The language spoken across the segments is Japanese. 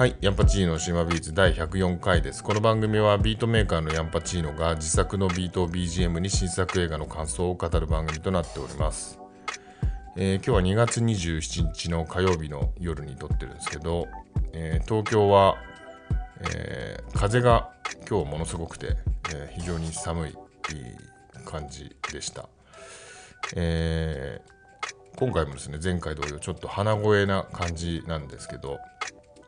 はい、ヤンパチーノ島ビーツ第104回です。この番組はビートメーカーのヤンパチーノが自作のビートを BGM に新作映画の感想を語る番組となっております。えー今日は2月27日の火曜日の夜に撮ってるんですけど、えー東京は、えー風が今日ものすごくて、えー非常に寒い感じでした。えー今回もですね前回同様ちょっと鼻声な感じなんですけど、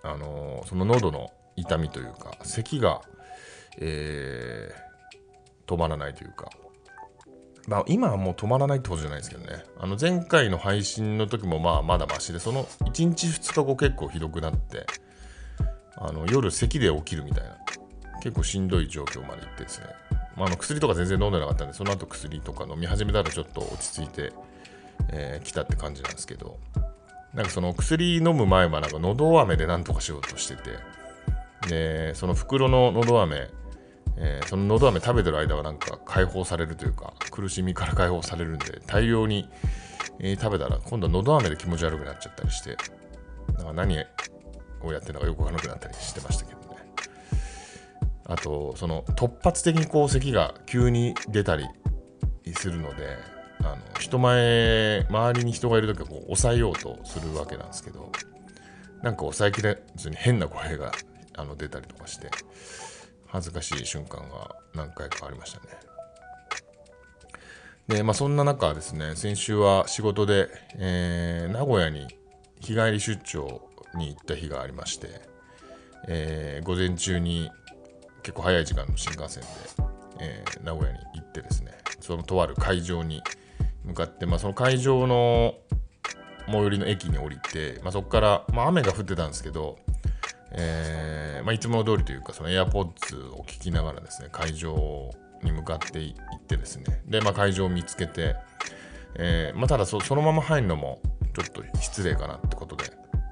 あのその喉の痛みというか咳が、えー止まらないというか、まあ、今はもう止まらないってことじゃないですけどね。あの前回の配信の時もまあまだマシでその1日2日後結構ひどくなってあの夜咳で起きるみたいな結構しんどい状況までいってですね、まあ、あの薬とか全然飲んでなかったんでその後薬とか飲み始めたらちょっと落ち着いてえー来たって感じなんですけど。なんかその薬飲む前はなんか喉飴でなんとかしようとしてて。でその袋の喉飴、えーその喉飴食べてる間はなんか解放されるというか苦しみから解放されるんで大量に、えー食べたら今度は喉飴で気持ち悪くなっちゃったりしてなんか何をやってるのかよくわからなくなったりしてましたけどね。あとその突発的にこう咳が急に出たりするのであの人前周りに人がいる時はこう抑えようとするわけなんですけどなんか抑えきれずに変な声があの出たりとかして恥ずかしい瞬間が何回かありましたね。でまあそんな中ですね先週は仕事で、えー名古屋に日帰り出張に行った日がありまして、えー午前中に結構早い時間の新幹線で、えー名古屋に行ってですねそのとある会場に向かって、まあ、その会場の最寄りの駅に降りて、まあ、そこから、まあ、雨が降ってたんですけど、えーまあ、いつもの通りというかその AirPods を聞きながらですね会場に向かって行ってですねで、まあ、会場を見つけて、えーまあ、ただそそのまま入るのもちょっと失礼かなってことで、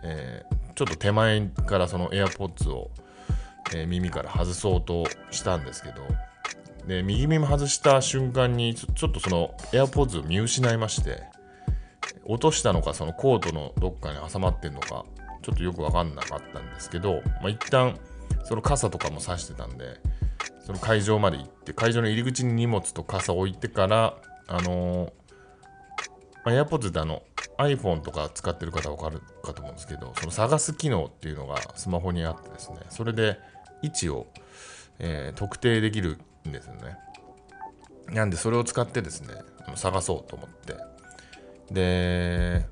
えーちょっと手前からその AirPods を、えー耳から外そうとしたんですけどで右耳外した瞬間にちょちょっとその AirPods を見失いまして落としたのかそのコートのどっかに挟まってんのかちょっとよく分かんなかったんですけど、まあ、一旦その傘とかも差してたんでその会場まで行って会場の入り口に荷物と傘を置いてからあのーまあ、AirPods ってあの iPhone とか使ってる方は分かるかと思うんですけどその探す機能っていうのがスマホにあってですねそれで位置を、えー特定できるんですよね。なんでそれを使ってですね探そうと思って。で、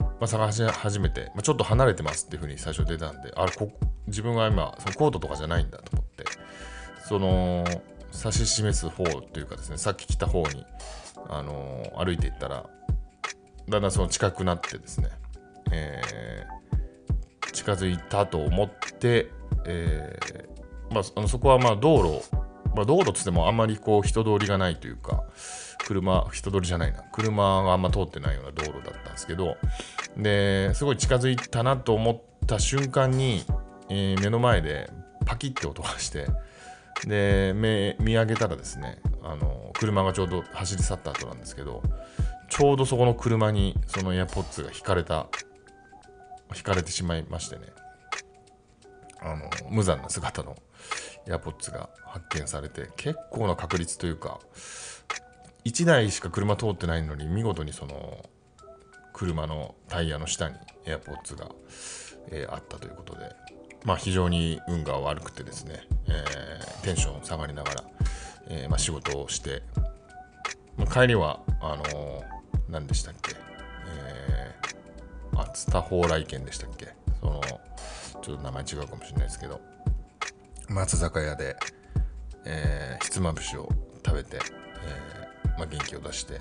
まあ、探し始めて、まあ、ちょっと離れてますっていうふうに最初出たんであこ自分は今そのコードとかじゃないんだと思って。その指し示す方というかですねさっき来た方に、あのー歩いていったらだんだんその近くなってですね、えー近づいたと思って、えーまあ、あのそこはまあ道路、まあ、道路っつってもあんまりこう人通りがないというか車人通りじゃないな。車があんま通ってないような道路だったんですけどですごい近づいたなと思った瞬間に、えー目の前でパキッて音がしてで目見上げたらですねあの車がちょうど走り去った後なんですけどちょうどそこの車にその AirPods が引かれた引かれてしまいましてね。あの無残な姿の AirPods が発見されて結構な確率というか1台しか車通ってないのに見事にその車のタイヤの下に AirPods が、えーあったということでまあ非常に運が悪くてですね、えーテンション下がりながら、えーまあ、仕事をして、まあ帰りはあのー何でしたっけ、えー、あツタ蓬莱軒でしたっけそのちょっと名前違うかもしれないですけど松坂屋で、えーひつまぶしを食べて、えーまあ、元気を出して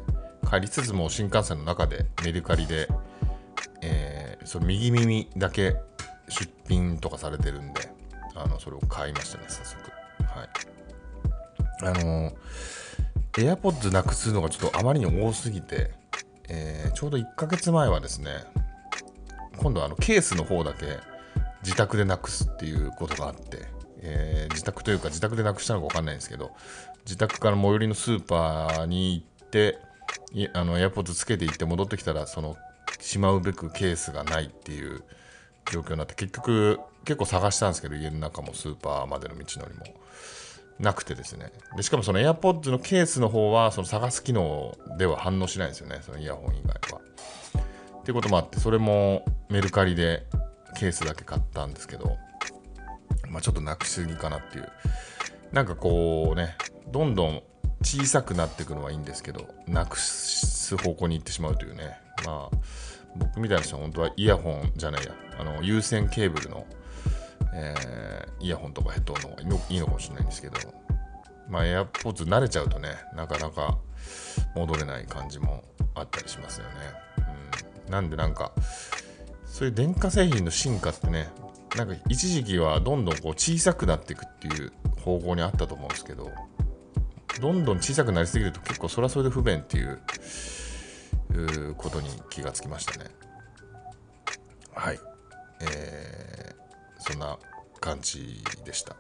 帰りつつも新幹線の中でメルカリで、えーその右耳だけ出品とかされてるんであのそれを買いましたね早速。はい。あのー AirPods なくすのがちょっとあまりに多すぎて、えーちょうど1ヶ月前はですね今度はあのケースの方だけ自宅でなくすっていうことがあって、えー自宅というか自宅でなくしたのか分かんないんですけど自宅から最寄りのスーパーに行ってあのエアポッドつけて行って戻ってきたらそのしまうべくケースがないっていう状況になって結局結構探したんですけど、家の中もスーパーまでの道のりも。なくてですね。でしかもその AirPods のケースの方は、その探す機能では反応しないんですよね、そのイヤホン以外は。っていうこともあって、それもメルカリでケースだけ買ったんですけど、まあ、ちょっとなくしすぎかなっていう。なんかこうね、どんどん小さくなっていくのはいいんですけど、なくす方向に行ってしまうというね。まあ、僕みたいな人は本当はイヤホンじゃないや、あの有線ケーブルのえー、イヤホンとかヘッドの方がいいのかもしれないんですけど、まあ、AirPods 慣れちゃうとね、なかなか戻れない感じもあったりしますよね。うん、なんでなんか、そういう電化製品の進化ってね、なんか一時期はどんどんこう小さくなっていくっていう方向にあったと思うんですけど、どんどん小さくなりすぎると結構それはそれで不便っていうことに気がつきましたね。はい。えーそんな感じでした。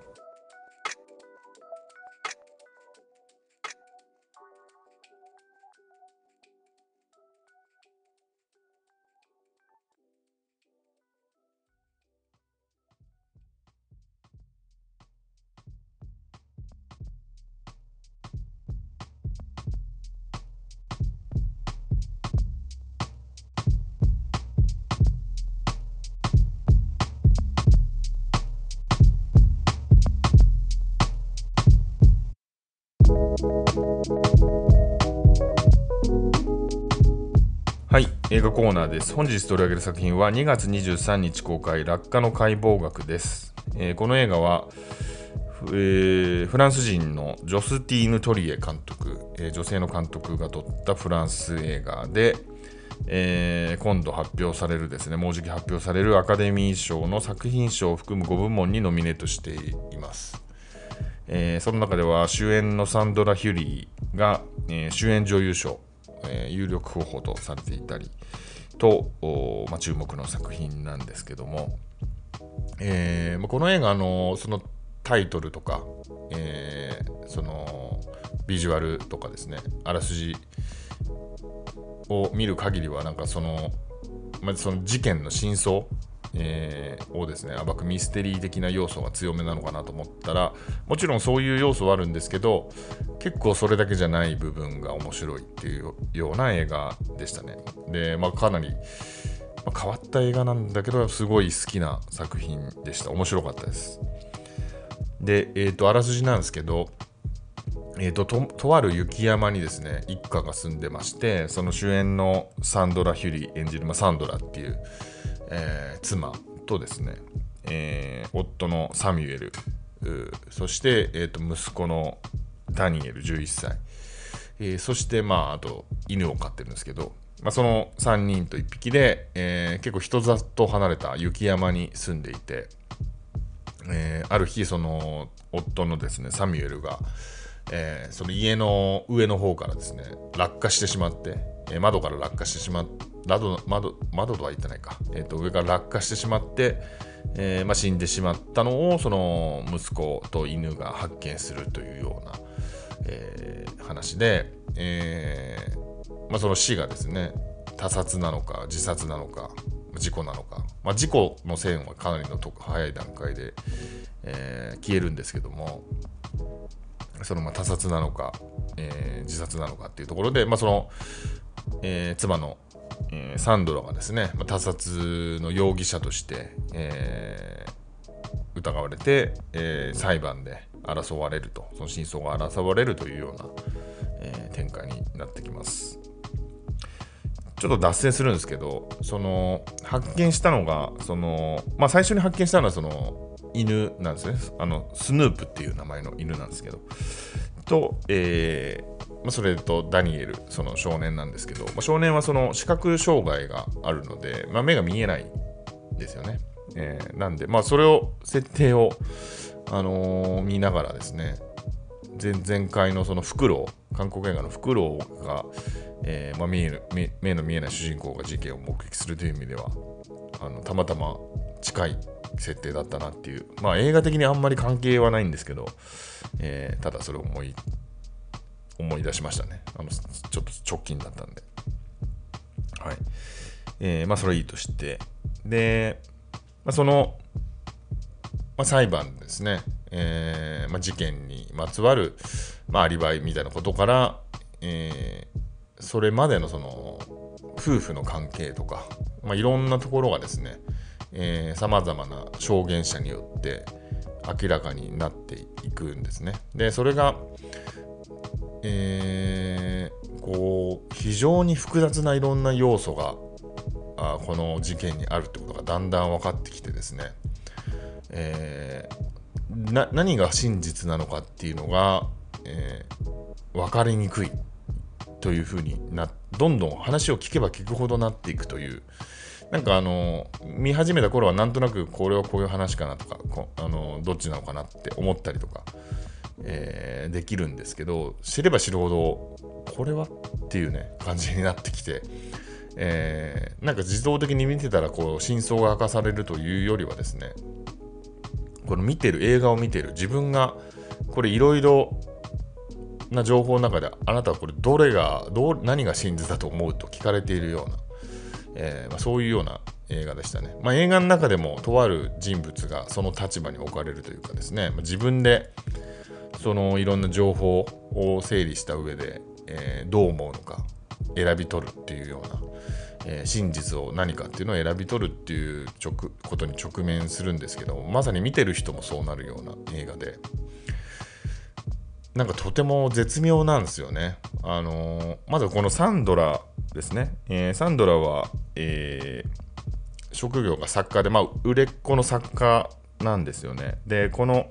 コーナーです。本日取り上げる作品は2月23日公開、落下の解剖学です。えー、この映画は、えー、フランス人のジョスティーヌ・トリエ監督、えー、女性の監督が撮ったフランス映画で、えー、今度発表されるですね、もうじき発表されるアカデミー賞の作品賞を含む5部門にノミネートしています。えー、その中では主演のサンドラ・ヒュリーが、えー、主演女優賞、え、有力候補とされていたりと、まあ、注目の作品なんですけども、えー、この映画のそのタイトルとか、えー、そのビジュアルとかですねあらすじを見る限りはなんかその,、まあ、その事件の真相えー、をですね暴くミステリー的な要素が強めなのかなと思ったらもちろんそういう要素はあるんですけど結構それだけじゃない部分が面白いっていうような映画でしたね。で、まあ、かなり、ま、変わった映画なんだけどすごい好きな作品でした。面白かったです。で、えっ、ー、とあらすじなんですけどえーと、ととある雪山にですね一家が住んでましてその主演のサンドラ・ヒュリー演じる、まあ、サンドラっていうえー、妻とですね、えー、夫のサミュエル、そして、えーと、息子のダニエル11歳、えー、そして、まあ、あと犬を飼ってるんですけど、まあ、その3人と1匹で、えー、結構人里離れた雪山に住んでいて、えー、ある日その夫のですねサミュエルが、えー、その家の上の方からですね落下してしまって、えー、窓から落下してしまって窓窓窓とは言ってないか、えーと、上から落下してしまって、えーまあ、死んでしまったのをその息子と犬が発見するというような、えー、話で、えーまあ、その死がですね他殺なのか自殺なのか事故なのか、まあ、事故の線はかなりの早い段階で、えー、消えるんですけどもそのまあ他殺なのか、えー、自殺なのかっていうところで、まあ、その、えー、妻のえー、サンドラがですね、ま、他殺の容疑者として、えー、疑われて、えー、裁判で争われると、その真相が争われるというような、え展開になってきます。ちょっと脱線するんですけど、その発見したのが、そのまあ、最初に発見したのはその犬なんですね。あのスヌープっていう名前の犬なんですけど、と、えー、まあ、それとダニエル、その少年なんですけど、まあ、少年はその視覚障害があるので、まあ、目が見えないんですよね。えー、なんで、まあ、それを、設定を、あのー、見ながらですね、前前回のそのフクロウ、韓国映画のフクロウが、えーまあ、見える目の見えない主人公が事件を目撃するという意味では、あのたまたま近い設定だったなっていう、まあ映画的にあんまり関係はないんですけど、えー、ただそれを思い思い出しましたね。あのちょっと直近だったんで。はい。えー、まあ、それいいとして。で、まあ、その、まあ、裁判ですね、えーまあ、事件にまつわる、まあ、アリバイみたいなことから、えー、それまでのその夫婦の関係とか、まあ、いろんなところがですねさまざまな証言者によって明らかになっていくんですね。でそれが、えー、こう非常に複雑ないろんな要素があこの事件にあるってことがだんだん分かってきてですね、えー、何が真実なのかっていうのが、えー、分かりにくいというふうになどんどん話を聞けば聞くほどなっていくというなんかあの見始めた頃はなんとなくこれはこういう話かなとかこあのどっちなのかなって思ったりとか、えー、できるんですけど知れば知るほどこれはっていうね感じになってきて、えー、なんか自動的に見てたらこう真相が明かされるというよりはですねこの見てる映画を見てる自分がこれいろいろな情報の中であなたはこれどれがどう何が真実だと思うと聞かれているような、えー、まあ、そういうような映画でしたね、まあ、映画の中でもとある人物がその立場に置かれるというかですね、まあ、自分でそのいろんな情報を整理した上で、えー、どう思うのか選び取るっていうような、えー、真実を何かっていうのを選び取るっていうことに直面するんですけどまさに見てる人もそうなるような映画でなんかとても絶妙なんですよね。あのー、まずこのサンドラですね。えー、サンドラは、えー、職業が作家で、まあ、売れっ子の作家なんですよね。で、この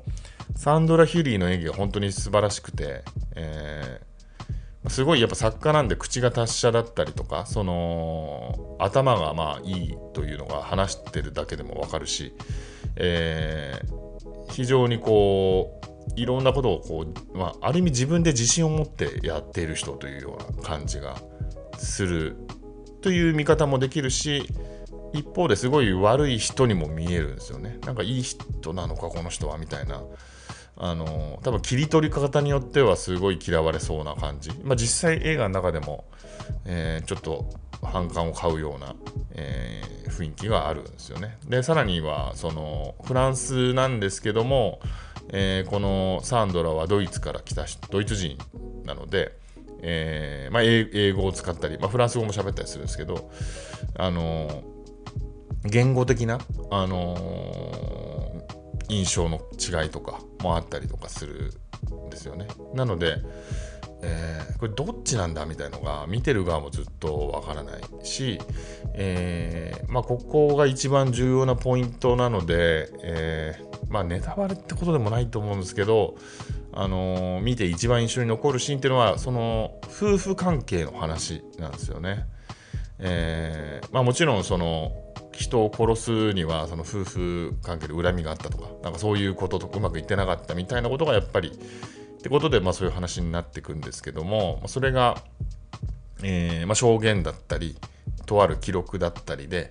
サンドラ・ヒュリーの演技が本当に素晴らしくて、えー、すごいやっぱ作家なんで口が達者だったりとか、その頭がまあいいというのが話してるだけでもわかるし、えー、非常にこう、いろんなことをこう、まあ、ある意味自分で自信を持ってやっている人というような感じがするという見方もできるし一方ですごい悪い人にも見えるんですよね。なんかいい人なのかこの人はみたいな。あの多分切り取り方によってはすごい嫌われそうな感じ、まあ、実際映画の中でも、えー、ちょっと反感を買うような、えー、雰囲気があるんですよね。でさらにはそのフランスなんですけどもえー、このサンドラはドイツから来たドイツ人なので、えーまあ、英語を使ったり、まあ、フランス語も喋ったりするんですけど、あの、言語的な、あの、印象の違いとかもあったりとかするんですよね。なので、えー、これどっちなんだみたいのが見てる側もずっとわからないし、えーまあ、ここが一番重要なポイントなので、えー、まあネタバレってことでもないと思うんですけど、あのー、見て一番印象に残るシーンっていうのはその夫婦関係の話なんですよね。えーまあ、もちろんその人を殺すにはその夫婦関係で恨みがあったとかなんかそういうこととうまくいってなかったみたいなことがやっぱりってことで、まあ、そういう話になっていくんですけどもそれが、えーまあ、証言だったりとある記録だったりで、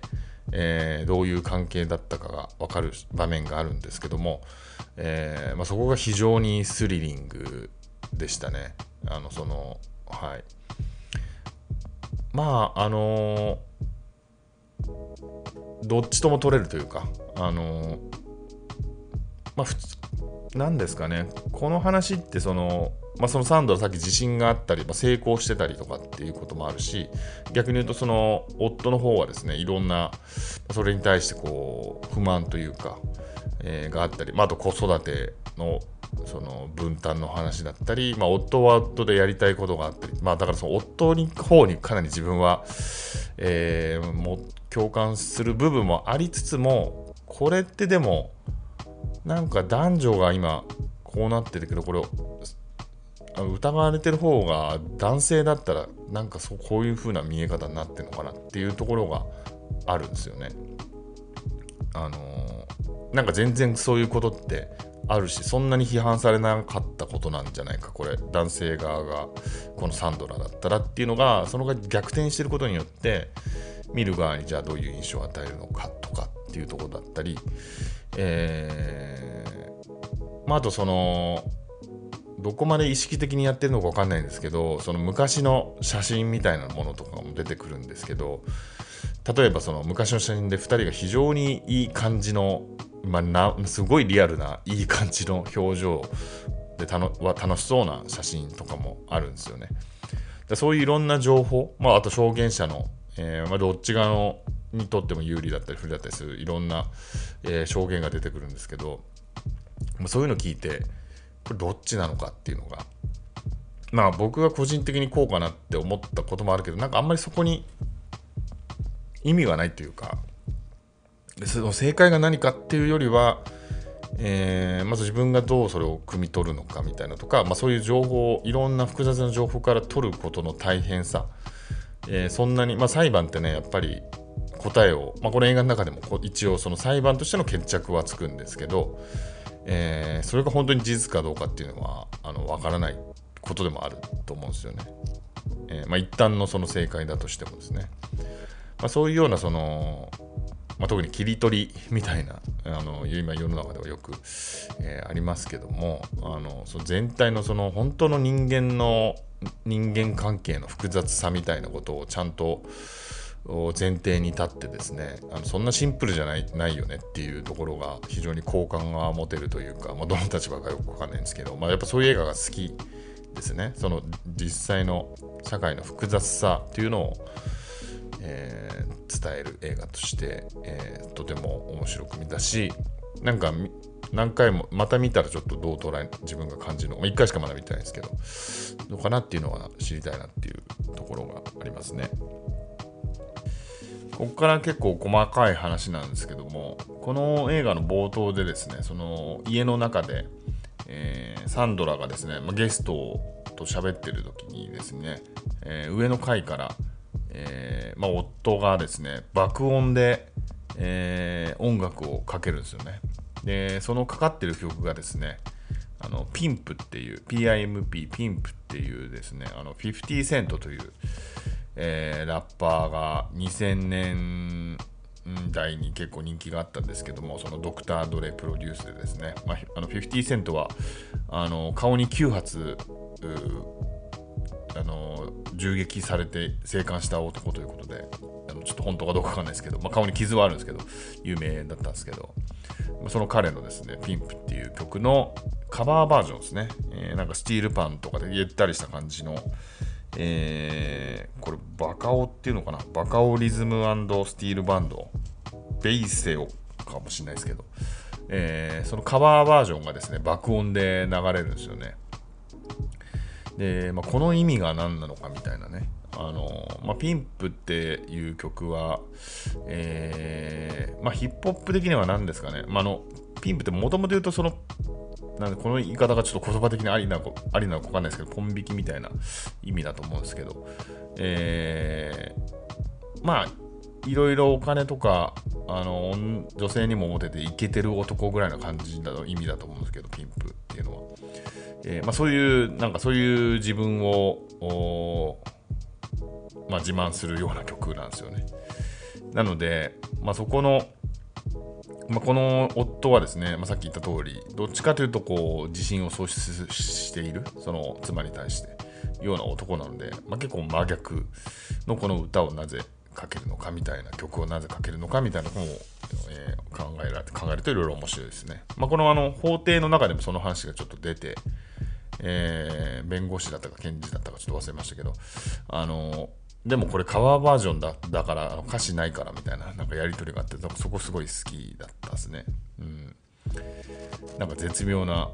えー、どういう関係だったかが分かる場面があるんですけども、えーまあ、そこが非常にスリリングでしたね。あのそのはいまああの、どっちとも取れるというかあのー、まあ普通何ですかね。この話ってそのまあ、そのサンドラさっき自信があったり、まあ、成功してたりとかっていうこともあるし逆に言うとその夫の方はですねいろんなそれに対してこう不満というか、えー、があったり、まあ、あと子育てのその分担の話だったり、まあ、夫は夫でやりたいことがあったり、まあ、だからその夫に方にかなり自分は、えー、も共感する部分もありつつもこれってでもなんか男女が今こうなってるけどこれ疑われてる方が男性だったらなんかそうこういう風な見え方になってるのかなっていうところがあるんですよね。あのー、なんか全然そういうことってあるしそんなに批判されなかったことなんじゃないかこれ男性側がこのサンドラだったらっていうのがそのが逆転してることによって見る側にじゃあどういう印象を与えるのかとかっていうところだったり、えーまあ、あとそのどこまで意識的にやってるのか分かんないんですけどその昔の写真みたいなものとかも出てくるんですけど例えばその昔の写真で2人が非常にいい感じの、まあ、なすごいリアルないい感じの表情でたのは楽しそうな写真とかもあるんですよね。そういういろんな情報、まあ、あと証言者の、えーまあ、どっち側のにとっても有利だったり不利だったりするいろんな、えー、証言が出てくるんですけど、そういうの聞いてこれどっちなのかっていうのがまあ僕が個人的にこうかなって思ったこともあるけどなんかあんまりそこに意味がないというかその正解が何かっていうよりは、えー、まず自分がどうそれを汲み取るのかみたいなとか、まあ、そういう情報をいろんな複雑な情報から取ることの大変さ、えー、そんなに、まあ、裁判ってねやっぱり答えを、まあ、この映画の中でも一応その裁判としての決着はつくんですけど、えー、それが本当に事実かどうかっていうのはあの分からないことでもあると思うんですよね。えーまあ、一旦のその正解だとしてもですね。まあ、そういうようなその、まあ、特に切り取りみたいなあの今世の中ではよく、えー、ありますけどもあのその全体のその本当の人間の人間関係の複雑さみたいなことをちゃんと前提に立ってですねあのそんなシンプルじゃないないよねっていうところが非常に好感が持てるというか、まあ、どの立場かよくわかんないんですけど、まあ、やっぱそういう映画が好きですねその実際の社会の複雑さっていうのをえー、伝える映画として、えー、とても面白く見たしなんか何回もまた見たらちょっとどう捉え自分が感じるのか、まあ、1回しかまだ見てないんですけどどうかなっていうのは知りたいなっていうところがありますね。ここから結構細かい話なんですけどもこの映画の冒頭でですねその家の中で、えー、サンドラがですね、まあ、ゲストと喋ってる時にですね、えー、上の階からえー、まあ、夫がですね爆音で、え、音楽をかけるんですよね。でそのかかってる曲がですねあのピンプっていう PIMP ピンプっていうですねあの50セントという、えー、ラッパーが2000年代に結構人気があったんですけどもそのドクター・ドレプロデュースでですね、まあ、あの50セントはあの顔に9発あの銃撃されて生還した男ということでちょっと本当かどうかわかんないですけど、まあ、顔に傷はあるんですけど有名だったんですけどその彼のですね「ピンプっていう曲のカバーバージョンですね、えー、なんかスティールパンとかでゆったりした感じの、えー、これバカオっていうのかな？バカオリズムスティールバンド。ベイセオかもしれないですけど、えー、そのカバーバージョンがですね爆音で流れるんですよね。で、まあ、この意味が何なのかみたいなね。あのまあ、ピンプっていう曲は、えーまあ、ヒップホップ的には何ですかね、まあ、あのピンプってもともと言うとそのなんでこの言い方がちょっと言葉的にありなのかありなのか分かんないですけど、ポン引きみたいな意味だと思うんですけど、えー、まあ、いろいろお金とか、あの、女性にもモテてイケてる男ぐらいな感じだと意味だと思うんですけど、ピンプっていうのは。えー、まあ、そういう、なんかそういう自分を、まあ、自慢するような曲なんですよね。なので、まあ、そこの、まあ、この夫はですね、まあ、さっき言った通り、どっちかというとこう自信を喪失している、その妻に対して、ような男なので、まあ、結構真逆のこの歌をなぜかけるのかみたいな曲をなぜかけるのかみたいなのを、えー、考えられて考えるといろいろ面白いですね。まあ、このあの法廷の中でもその話がちょっと出て、えー、弁護士だったか検事だったかちょっと忘れましたけど、あのでもこれカバーバージョンだだから歌詞ないからみたいななんかやり取りがあってそこすごい好きだったですね。うん、なんか絶妙な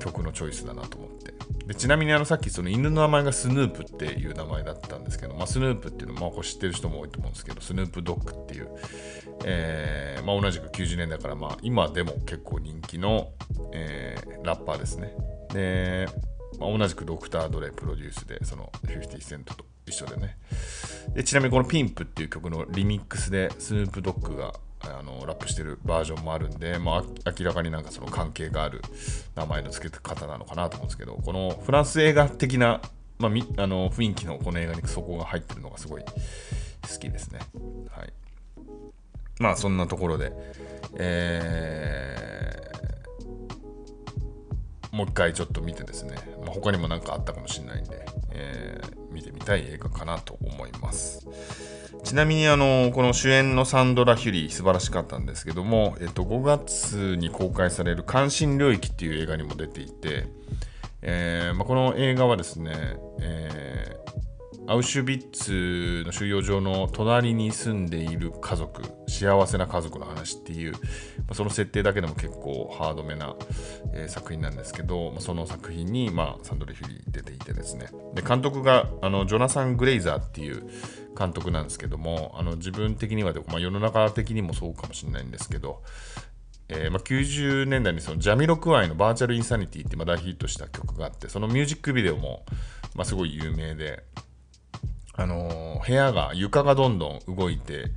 曲のチョイスだなと思って。でちなみにあのさっきその犬の名前がスヌープっていう名前だったんですけど、まあ、スヌープっていうのもまあ知ってる人も多いと思うんですけどスヌープドッグっていう、えーまあ、同じく90年代からまあ今でも結構人気の、えー、ラッパーですね。で、まあ、同じくドクター・ドレプロデュースでその50セントと一緒でねでちなみにこのピンプっていう曲のリミックスでスヌープドッグがあのラップしてるバージョンもあるんで、まあ、明らかになんかその関係がある名前の付け方なのかなと思うんですけどこのフランス映画的な、まあ、みあの雰囲気のこの映画にそこが入ってるのがすごい好きですね。はい、まあそんなところで、えもう一回ちょっと見てですね、まあ、他にも何かあったかもしれないんで、えー、見てみたい映画かなと思います。ちなみにあのこの主演のサンドラ・ヒュリー素晴らしかったんですけども、えっと、5月に公開される「関心領域」っていう映画にも出ていて、えーまあ、この映画はですね、えー、アウシュビッツの収容所の隣に住んでいる家族幸せな家族の話っていう、その設定だけでも結構ハードめな、作品なんですけど、その作品に、まあ、サンドラ・ヒュリー出ていてですね。で監督があのジョナサン・グレイザーっていう監督なんですけどもあの自分的には、まあ、世の中的にもそうかもしれないんですけどえー、まあ、90年代にそのジャミロクワイのバーチャルインサニティってま大ヒットした曲があって、そのミュージックビデオも、まあ、すごい有名で、あの、部屋が、床がどんどん動いて、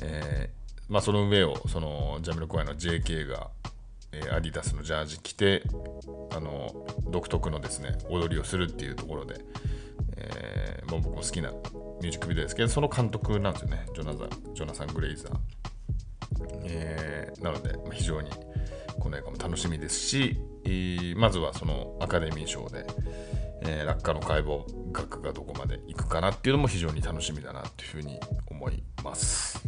えー、まあ、その上をそのジャミロクワイの JK が、えー、アディダスのジャージ着て、あの独特のですね、踊りをするっていうところで、えー、もう僕も好きなミュージックビデオですけど、その監督なんですよね、ジョナザジョナサン・グレイザー。え、なので、非常にこの映画も楽しみですし、まずはそのアカデミー賞で、えー、落下の解剖学がどこまでいくかなっていうのも非常に楽しみだなというふうに思います。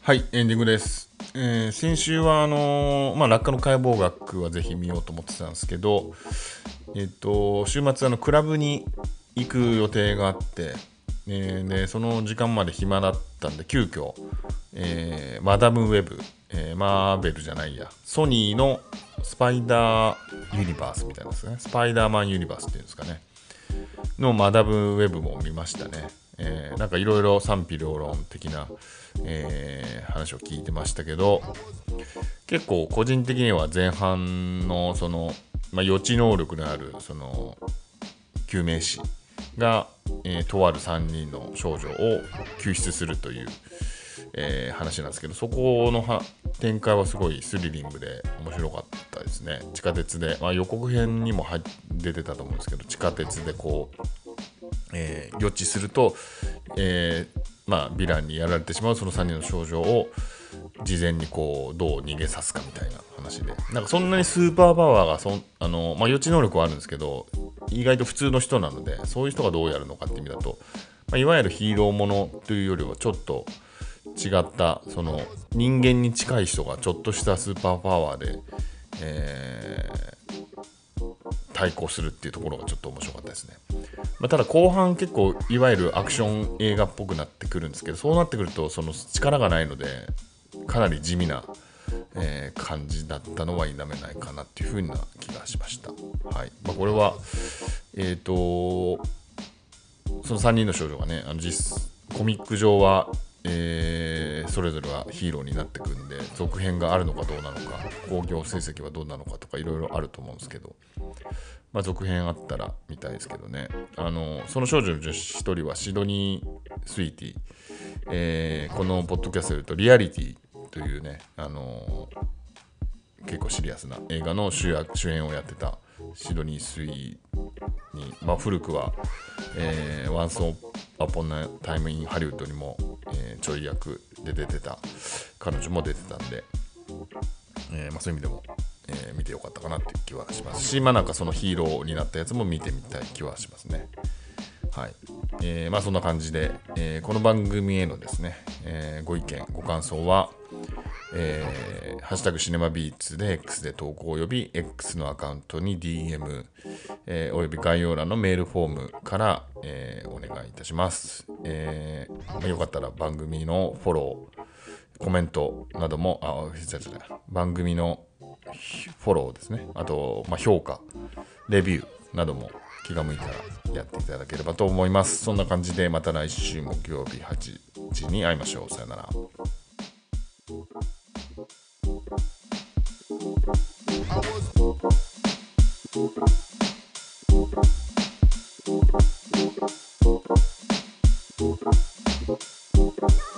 はい、エンディングです。えー、先週はあのー、まあ、落下の解剖学はぜひ見ようと思ってたんですけど、えっ、と、週末あのクラブに行く予定があって、えー、でその時間まで暇だったんで急遽、えー、マダムウェブ、えー、マーベルじゃないやソニーのスパイダーユニバースみたいなですね。スパイダーマンユニバースっていうんですかね。のマダムウェブも見ましたね、えー、なんかいろいろ賛否両論的な、えー、話を聞いてましたけど結構個人的には前半のその、まあ、予知能力のあるその救命士が、えー、とある3人の少女を救出するという、えー、話なんですけどそこの展開はすごいスリリングで面白かったですね。地下鉄で、まあ、予告編にも出てたと思うんですけど地下鉄でこう、えー、予知すると、えーまあ、ヴィランにやられてしまうその3人の少女を事前にこうどう逃げさすかみたいな話で。なんかそんなにスーパーパワーがそあの、まあ、予知能力はあるんですけど意外と普通の人なのでそういう人がどうやるのかって意味だと、まあ、いわゆるヒーローものというよりはちょっと違ったその人間に近い人がちょっとしたスーパーパワーで、えー、対抗するっていうところがちょっと面白かったですね、まあ、ただ後半結構いわゆるアクション映画っぽくなってくるんですけどそうなってくるとその力がないのでかなり地味なえー、感じだったのは否めないかなっていうふうな気がしました。はい。まあ、これは、えっ、ー、とその3人の少女がねあの実コミック上は、えー、それぞれはヒーローになってくんで続編があるのかどうなのか興行成績はどうなのかとかいろいろあると思うんですけど、まあ、続編あったら見たいですけどね。あのその少女の女子1人はシドニー・スウィーニー、えー、このポッドキャストで言うとリアリティというね、あのー、結構シリアスな映画の主役主演をやってたシドニー・スウィーニー、まあ、古くは、えー、 Once Upon a Time in Hollywood にも、えー、ちょい役で出てた彼女も出てたんで、えーまあ、そういう意味でも、えー、見てよかったかなっていう気はしますし、まあなんかそのヒーローになったやつも見てみたい気はしますね。はい。えー、まあそんな感じで、えー、この番組へのですね、えー、ご意見、ご感想は、えー、ハッシュタグシネマビーツで X で投稿および X のアカウントに DM、えー、および概要欄のメールフォームから、えー、お願いいたします。えーまあ、よかったら番組のフォロー、コメントなども、あ、番組のフォローですね。あと、まあ、評価レビューなども気が向いたらやっていただければと思います。そんな感じでまた来週木曜日8時に会いましょう。さよなら。I